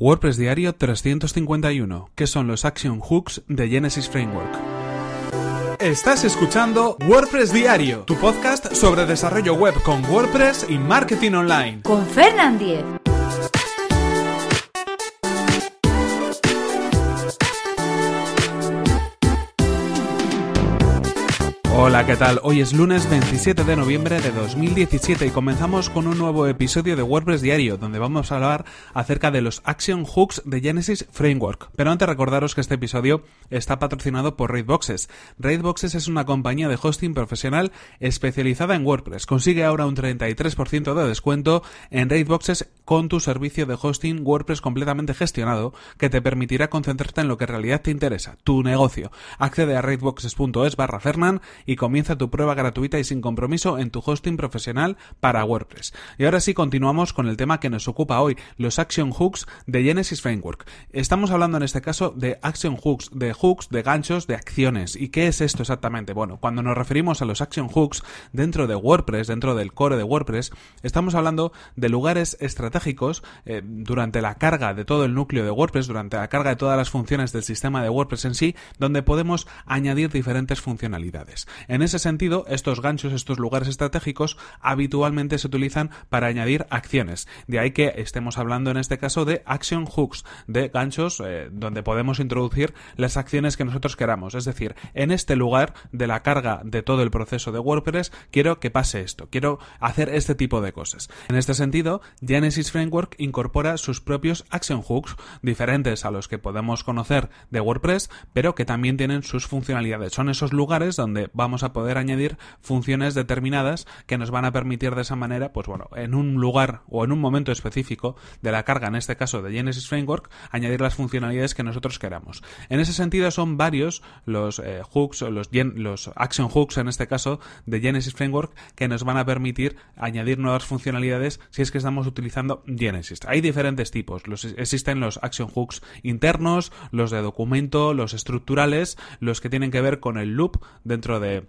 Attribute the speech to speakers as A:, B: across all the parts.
A: WordPress Diario 351, que son los Action Hooks de Genesis Framework. Estás escuchando WordPress Diario, tu podcast sobre desarrollo web con WordPress y marketing online.
B: Con Fernand Diez.
A: Hola, ¿qué tal? Hoy es lunes 27 de noviembre de 2017 y comenzamos con un nuevo episodio de WordPress Diario, donde vamos a hablar acerca de los Action Hooks de Genesis Framework. Pero antes recordaros que este episodio está patrocinado por Raidboxes. Raidboxes es una compañía de hosting profesional especializada en WordPress. Consigue ahora un 33% de descuento en Raidboxes con tu servicio de hosting WordPress completamente gestionado que te permitirá concentrarte en lo que en realidad te interesa, tu negocio. Accede a raidboxes.es barra y comienza tu prueba gratuita y sin compromiso en tu hosting profesional para WordPress. Y ahora sí continuamos con el tema que nos ocupa hoy, los Action Hooks de Genesis Framework. Estamos hablando en este caso de Action Hooks, de hooks, de ganchos, de acciones. ¿Y qué es esto exactamente? Bueno, cuando nos referimos a los Action Hooks dentro de WordPress, dentro del core de WordPress, estamos hablando de lugares estratégicos eh, durante la carga de todo el núcleo de WordPress, durante la carga de todas las funciones del sistema de WordPress en sí, donde podemos añadir diferentes funcionalidades. En ese sentido, estos ganchos, estos lugares estratégicos, habitualmente se utilizan para añadir acciones. De ahí que estemos hablando en este caso de action hooks, de ganchos eh, donde podemos introducir las acciones que nosotros queramos. Es decir, en este lugar de la carga de todo el proceso de WordPress, quiero que pase esto, quiero hacer este tipo de cosas. En este sentido, Genesis Framework incorpora sus propios action hooks, diferentes a los que podemos conocer de WordPress, pero que también tienen sus funcionalidades. Son esos lugares donde vamos a poder añadir funciones determinadas que nos van a permitir de esa manera, pues bueno, en un lugar o en un momento específico de la carga, en este caso de Genesis Framework, añadir las funcionalidades que nosotros queramos. En ese sentido son varios los eh, hooks, los, los action hooks en este caso de Genesis Framework que nos van a permitir añadir nuevas funcionalidades si es que estamos utilizando Genesis. Hay diferentes tipos. Existen los action hooks internos, los de documento, los estructurales, los que tienen que ver con el loop dentro de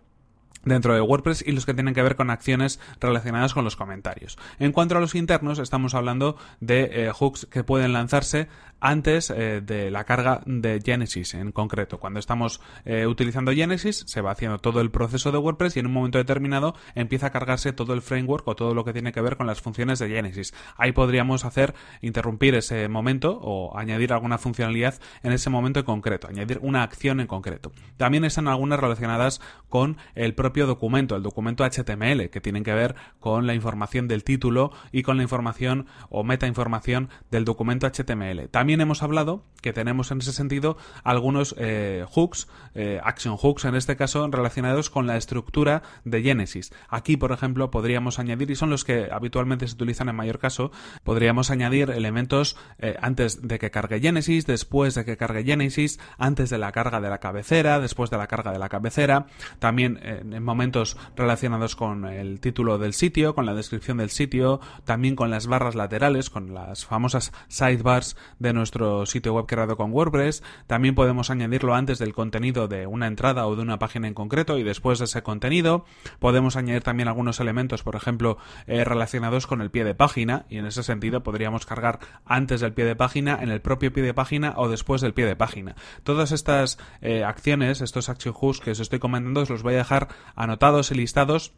A: dentro de WordPress y los que tienen que ver con acciones relacionadas con los comentarios. En cuanto a los internos, estamos hablando de eh, hooks que pueden lanzarse antes eh, de la carga de Genesis en concreto. Cuando estamos eh, utilizando Genesis, se va haciendo todo el proceso de WordPress y en un momento determinado empieza a cargarse todo el framework o todo lo que tiene que ver con las funciones de Genesis. Ahí podríamos hacer interrumpir ese momento o añadir alguna funcionalidad en ese momento en concreto, añadir una acción en concreto. También están algunas relacionadas con el propio documento, el documento HTML, que tienen que ver con la información del título y con la información o meta información del documento HTML. También hemos hablado que tenemos en ese sentido algunos eh, hooks, eh, action hooks en este caso, relacionados con la estructura de Genesis. Aquí, por ejemplo, podríamos añadir, y son los que habitualmente se utilizan en mayor caso, podríamos añadir elementos eh, antes de que cargue Genesis, después de que cargue Genesis, antes de la carga de la cabecera, después de la carga de la cabecera, también momentos relacionados con el título del sitio, con la descripción del sitio, también con las barras laterales, con las famosas sidebars de nuestro sitio web creado con WordPress. También podemos añadirlo antes del contenido de una entrada o de una página en concreto y después de ese contenido. Podemos añadir también algunos elementos, por ejemplo, eh, relacionados con el pie de página y en ese sentido podríamos cargar antes del pie de página, en el propio pie de página o después del pie de página. Todas estas eh, acciones, estos action hooks que os estoy comentando, os los voy a dejar anotados y listados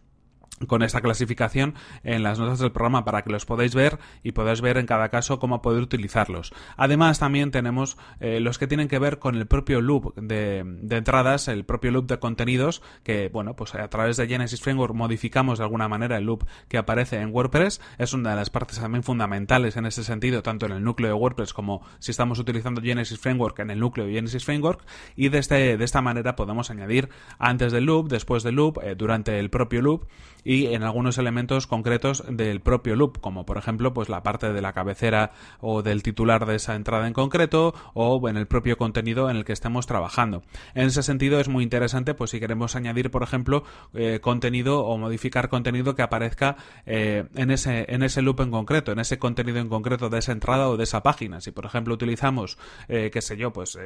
A: con esta clasificación en las notas del programa para que los podáis ver y podáis ver en cada caso cómo poder utilizarlos. Además también tenemos eh, los que tienen que ver con el propio loop de, entradas, el propio loop de contenidos que bueno pues a través de Genesis Framework modificamos de alguna manera el loop que aparece en WordPress. Es una de las partes también fundamentales en ese sentido tanto en el núcleo de WordPress como si estamos utilizando Genesis Framework en el núcleo de Genesis Framework y de, este, de esta manera podemos añadir antes del loop, después del loop, eh, durante el propio loop en algunos elementos concretos del propio loop, como por ejemplo pues la parte de la cabecera o del titular de esa entrada en concreto o en el propio contenido en el que estemos trabajando. En ese sentido es muy interesante pues si queremos añadir por ejemplo eh, contenido o modificar contenido que aparezca eh, en, ese, en ese loop en concreto, en ese contenido en concreto de esa entrada o de esa página. Si por ejemplo utilizamos, eh, qué sé yo, pues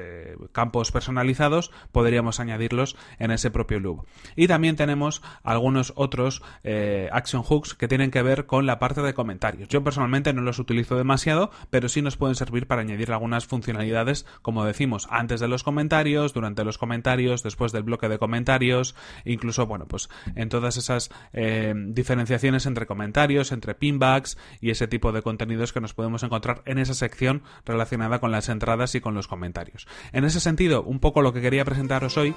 A: campos personalizados, podríamos añadirlos en ese propio loop. Y también tenemos algunos otros eh, action hooks que tienen que ver con la parte de comentarios. Yo personalmente no los utilizo demasiado, pero sí nos pueden servir para añadir algunas funcionalidades, como decimos, antes de los comentarios, durante los comentarios, después del bloque de comentarios, incluso, bueno, pues en todas esas eh, diferenciaciones entre comentarios, entre pinbacks y ese tipo de contenidos que nos podemos encontrar en esa sección relacionada con las entradas y con los comentarios. En ese sentido, un poco lo que quería presentaros hoy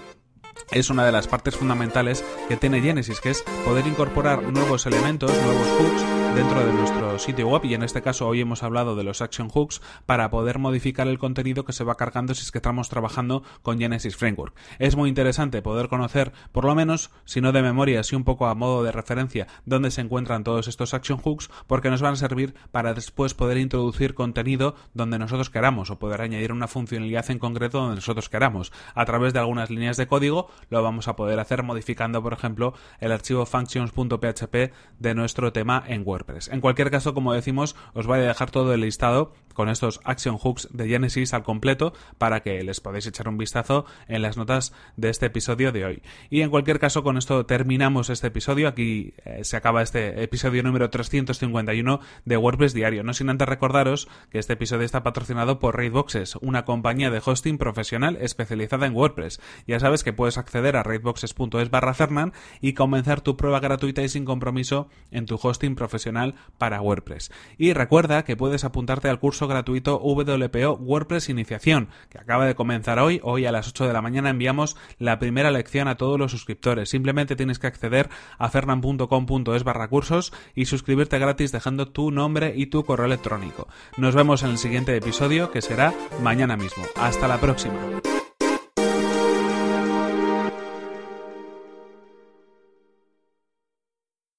A: es una de las partes fundamentales que tiene Genesis, que es poder incorporar nuevos elementos, nuevos hooks dentro de nuestro sitio web y en este caso hoy hemos hablado de los action hooks para poder modificar el contenido que se va cargando si es que estamos trabajando con Genesis Framework. Es muy interesante poder conocer, por lo menos, si no de memoria, si un poco a modo de referencia, dónde se encuentran todos estos action hooks porque nos van a servir para después poder introducir contenido donde nosotros queramos o poder añadir una funcionalidad en concreto donde nosotros queramos. A través de algunas líneas de código lo vamos a poder hacer modificando, por ejemplo, el archivo functions.php de nuestro tema en WordPress. En cualquier caso, como decimos, os voy a dejar todo el listado con estos action hooks de Genesis al completo para que les podáis echar un vistazo en las notas de este episodio de hoy. Y en cualquier caso, con esto terminamos este episodio. Aquí eh, se acaba este episodio número 351 de WordPress Diario. No sin antes recordaros que este episodio está patrocinado por Raidboxes, una compañía de hosting profesional especializada en WordPress. Ya sabes que puedes acceder a raidboxes.es barra Fernan y comenzar tu prueba gratuita y sin compromiso en tu hosting profesional para WordPress. Y recuerda que puedes apuntarte al curso gratuito WPO WordPress Iniciación, que acaba de comenzar hoy. Hoy a las 8 de la mañana enviamos la primera lección a todos los suscriptores. Simplemente tienes que acceder a fernan.com.es barra cursos y suscribirte gratis dejando tu nombre y tu correo electrónico. Nos vemos en el siguiente episodio que será mañana mismo. Hasta la próxima.